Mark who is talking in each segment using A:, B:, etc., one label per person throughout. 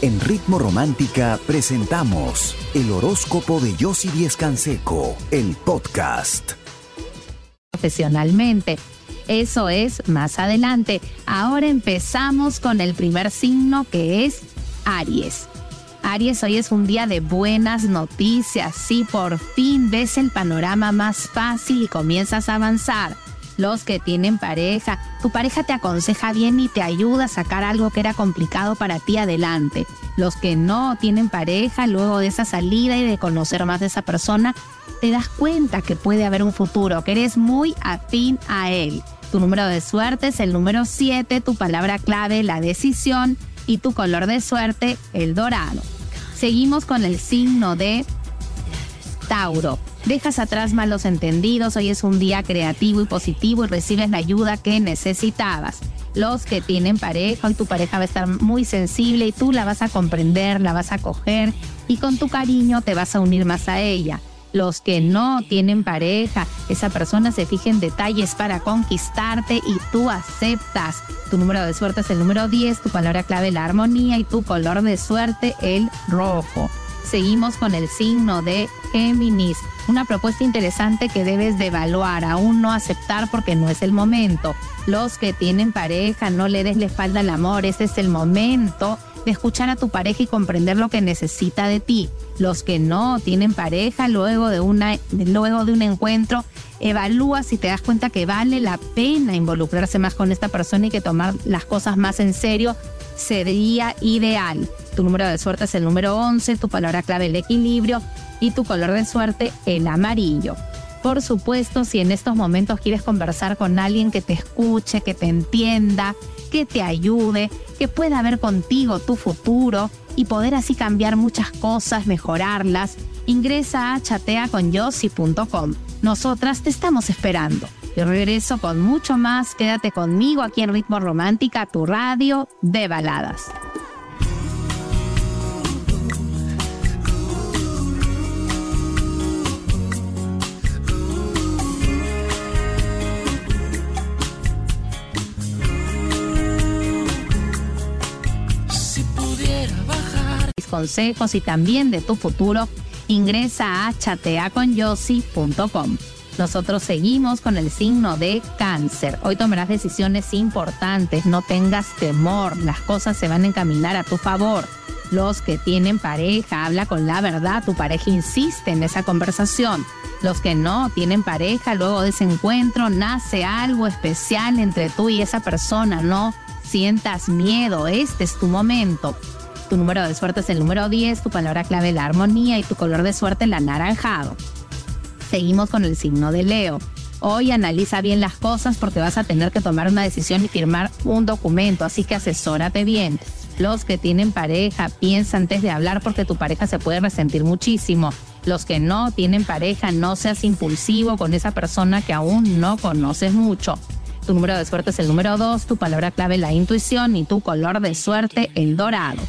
A: En Ritmo Romántica presentamos el horóscopo de Yossi Díez Canseco, el podcast.
B: Profesionalmente. Eso es más adelante. Ahora empezamos con el primer signo que es Aries. Aries, hoy es un día de buenas noticias. Sí, por fin ves el panorama más fácil y comienzas a avanzar los que tienen pareja. Tu pareja te aconseja bien y te ayuda a sacar algo que era complicado para ti adelante. Los que no tienen pareja, luego de esa salida y de conocer más de esa persona, te das cuenta que puede haber un futuro, que eres muy afín a él. Tu número de suerte es el número 7, tu palabra clave, la decisión y tu color de suerte, el dorado. Seguimos con el signo de Tauro. Dejas atrás malos entendidos, hoy es un día creativo y positivo y recibes la ayuda que necesitabas. Los que tienen pareja, hoy tu pareja va a estar muy sensible y tú la vas a comprender, la vas a coger y con tu cariño te vas a unir más a ella. Los que no tienen pareja, esa persona se fija en detalles para conquistarte y tú aceptas. Tu número de suerte es el número 10, tu palabra clave la armonía y tu color de suerte el rojo. Seguimos con el signo de Géminis una propuesta interesante que debes de evaluar, aún no aceptar porque no es el momento. Los que tienen pareja, no le des la espalda al amor, ese es el momento de escuchar a tu pareja y comprender lo que necesita de ti. Los que no tienen pareja, luego de, una, luego de un encuentro, evalúa si te das cuenta que vale la pena involucrarse más con esta persona y que tomar las cosas más en serio sería ideal. Tu número de suerte es el número 11, tu palabra clave el equilibrio y tu color de suerte el amarillo. Por supuesto, si en estos momentos quieres conversar con alguien que te escuche, que te entienda, que te ayude, que pueda ver contigo tu futuro y poder así cambiar muchas cosas, mejorarlas, ingresa a chateaconyossi.com. Nosotras te estamos esperando. Yo regreso con mucho más. Quédate conmigo aquí en Ritmo Romántica, tu radio de baladas. Consejos y también de tu futuro, ingresa a chateaconyossi.com. Nosotros seguimos con el signo de cáncer. Hoy tomarás decisiones importantes, no tengas temor, las cosas se van a encaminar a tu favor. Los que tienen pareja, habla con la verdad, tu pareja insiste en esa conversación. Los que no tienen pareja, luego de ese encuentro nace algo especial entre tú y esa persona, no sientas miedo, este es tu momento. Tu número de suerte es el número 10, tu palabra clave la armonía y tu color de suerte el anaranjado. Seguimos con el signo de Leo. Hoy analiza bien las cosas porque vas a tener que tomar una decisión y firmar un documento, así que asesórate bien. Los que tienen pareja, piensa antes de hablar porque tu pareja se puede resentir muchísimo. Los que no tienen pareja, no seas impulsivo con esa persona que aún no conoces mucho. Tu número de suerte es el número 2, tu palabra clave la intuición y tu color de suerte el dorado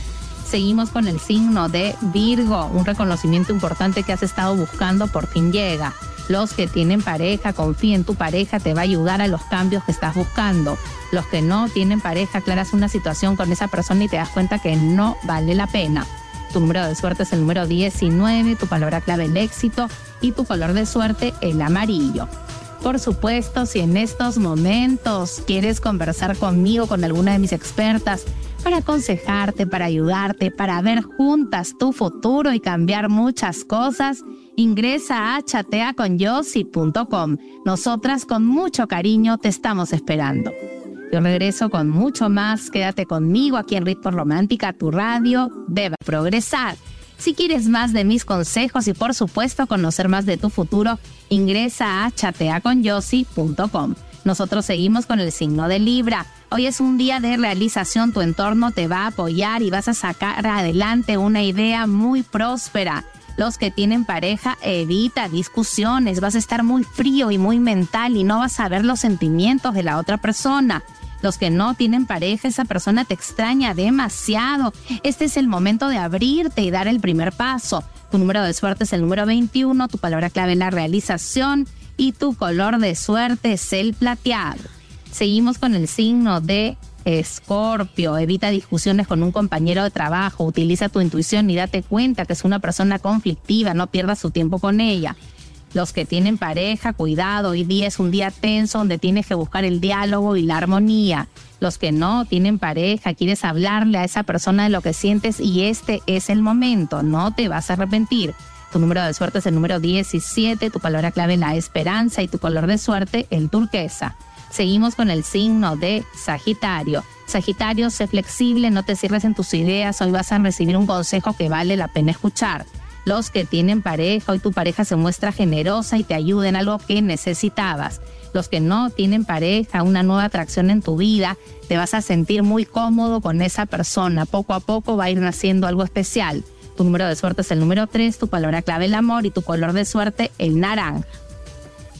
B: seguimos con el signo de Virgo, un reconocimiento importante que has estado buscando por fin llega. Los que tienen pareja, confía en tu pareja, te va a ayudar a los cambios que estás buscando. Los que no tienen pareja, aclaras una situación con esa persona y te das cuenta que no vale la pena. Tu número de suerte es el número 19, tu palabra clave el éxito y tu color de suerte el amarillo. Por supuesto, si en estos momentos quieres conversar conmigo, con alguna de mis expertas, para aconsejarte, para ayudarte, para ver juntas tu futuro y cambiar muchas cosas, ingresa a chateaconyossi.com. Nosotras con mucho cariño te estamos esperando. Yo regreso con mucho más. Quédate conmigo aquí en Ritmo Romántica, tu radio debe progresar. Si quieres más de mis consejos y por supuesto conocer más de tu futuro, ingresa a chateaconyossi.com. Nosotros seguimos con el signo de Libra. Hoy es un día de realización, tu entorno te va a apoyar y vas a sacar adelante una idea muy próspera. Los que tienen pareja, evita discusiones, vas a estar muy frío y muy mental y no vas a ver los sentimientos de la otra persona. Los que no tienen pareja, esa persona te extraña demasiado. Este es el momento de abrirte y dar el primer paso. Tu número de suerte es el número 21, tu palabra clave es la realización y tu color de suerte es el plateado. Seguimos con el signo de Escorpio, evita discusiones con un compañero de trabajo, utiliza tu intuición y date cuenta que es una persona conflictiva, no pierdas su tiempo con ella. Los que tienen pareja, cuidado, hoy día es un día tenso donde tienes que buscar el diálogo y la armonía. Los que no tienen pareja, quieres hablarle a esa persona de lo que sientes y este es el momento, no te vas a arrepentir. Tu número de suerte es el número 17, tu palabra clave la esperanza y tu color de suerte el turquesa. Seguimos con el signo de Sagitario. Sagitario, sé flexible, no te cierres en tus ideas, hoy vas a recibir un consejo que vale la pena escuchar los que tienen pareja, hoy tu pareja se muestra generosa y te ayuda en algo que necesitabas. Los que no tienen pareja, una nueva atracción en tu vida, te vas a sentir muy cómodo con esa persona. Poco a poco va a ir naciendo algo especial. Tu número de suerte es el número 3, tu palabra clave el amor y tu color de suerte el naranja.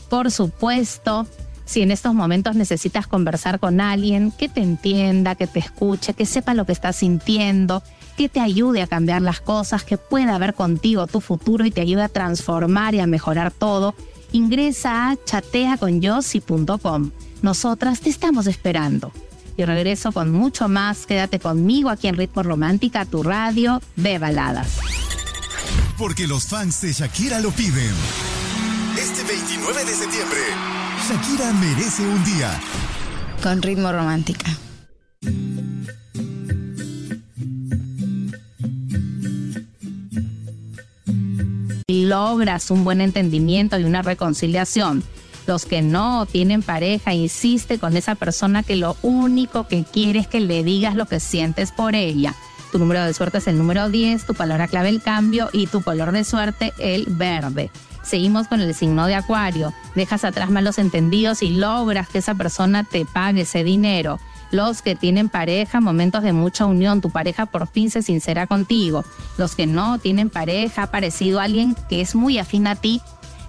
B: Por supuesto, si en estos momentos necesitas conversar con alguien que te entienda, que te escuche, que sepa lo que estás sintiendo, que te ayude a cambiar las cosas, que pueda ver contigo tu futuro y te ayude a transformar y a mejorar todo, ingresa a chateaconyossi.com. Nosotras te estamos esperando. Y regreso con mucho más. Quédate conmigo aquí en Ritmo Romántica, tu radio de baladas.
C: Porque los fans de Shakira lo piden. Este 29 de septiembre, Shakira merece un día.
D: Con Ritmo Romántica.
B: logras un buen entendimiento y una reconciliación. Los que no tienen pareja, insiste con esa persona que lo único que quiere es que le digas lo que sientes por ella. Tu número de suerte es el número 10, tu palabra clave el cambio y tu color de suerte el verde. Seguimos con el signo de Acuario. Dejas atrás malos entendidos y logras que esa persona te pague ese dinero los que tienen pareja, momentos de mucha unión, tu pareja por fin se sincera contigo. Los que no tienen pareja, ha parecido alguien que es muy afín a ti,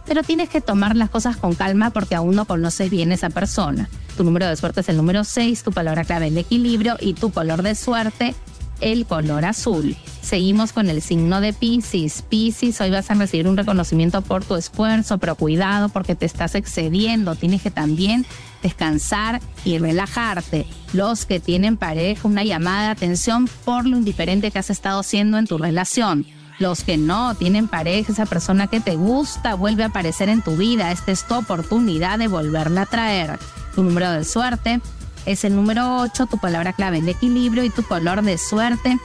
B: pero tienes que tomar las cosas con calma porque aún no conoces bien esa persona. Tu número de suerte es el número 6, tu palabra clave el equilibrio y tu color de suerte el color azul. Seguimos con el signo de Pisces. Pisces, hoy vas a recibir un reconocimiento por tu esfuerzo, pero cuidado porque te estás excediendo. Tienes que también descansar y relajarte. Los que tienen pareja, una llamada de atención por lo indiferente que has estado siendo en tu relación. Los que no tienen pareja, esa persona que te gusta vuelve a aparecer en tu vida. Esta es tu oportunidad de volverla a traer. Tu número de suerte es el número 8, tu palabra clave el equilibrio y tu color de suerte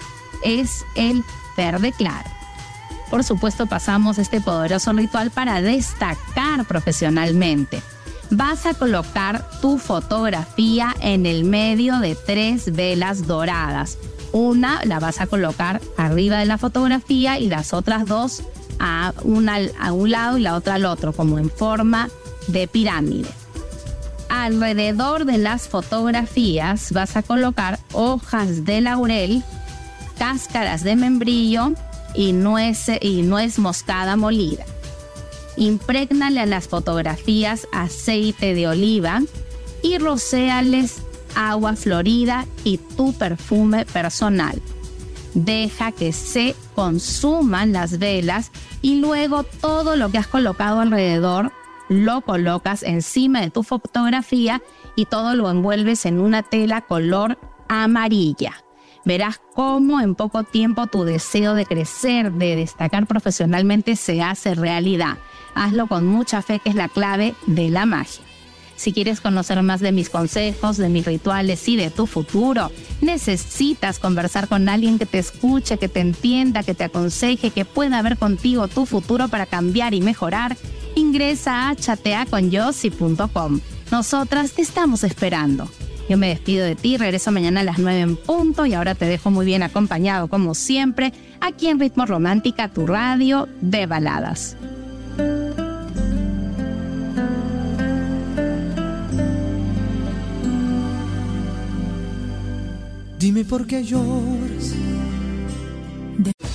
B: es el verde claro. Por supuesto pasamos este poderoso ritual para destacar profesionalmente. Vas a colocar tu fotografía en el medio de tres velas doradas. Una la vas a colocar arriba de la fotografía y las otras dos a, una, a un lado y la otra al otro, como en forma de pirámide alrededor de las fotografías vas a colocar hojas de laurel, cáscaras de membrillo y nuez, y nuez moscada molida. Imprégnale a las fotografías aceite de oliva y rocéales agua florida y tu perfume personal. Deja que se consuman las velas y luego todo lo que has colocado alrededor lo colocas encima de tu fotografía y todo lo envuelves en una tela color amarilla. Verás cómo en poco tiempo tu deseo de crecer, de destacar profesionalmente se hace realidad. Hazlo con mucha fe que es la clave de la magia. Si quieres conocer más de mis consejos, de mis rituales y de tu futuro, necesitas conversar con alguien que te escuche, que te entienda, que te aconseje, que pueda ver contigo tu futuro para cambiar y mejorar ingresa a chateaconyossi.com. Nosotras te estamos esperando. Yo me despido de ti, regreso mañana a las 9 en punto y ahora te dejo muy bien acompañado como siempre aquí en Ritmo Romántica, tu radio de baladas.
C: Dime por qué lloras
A: Ritmo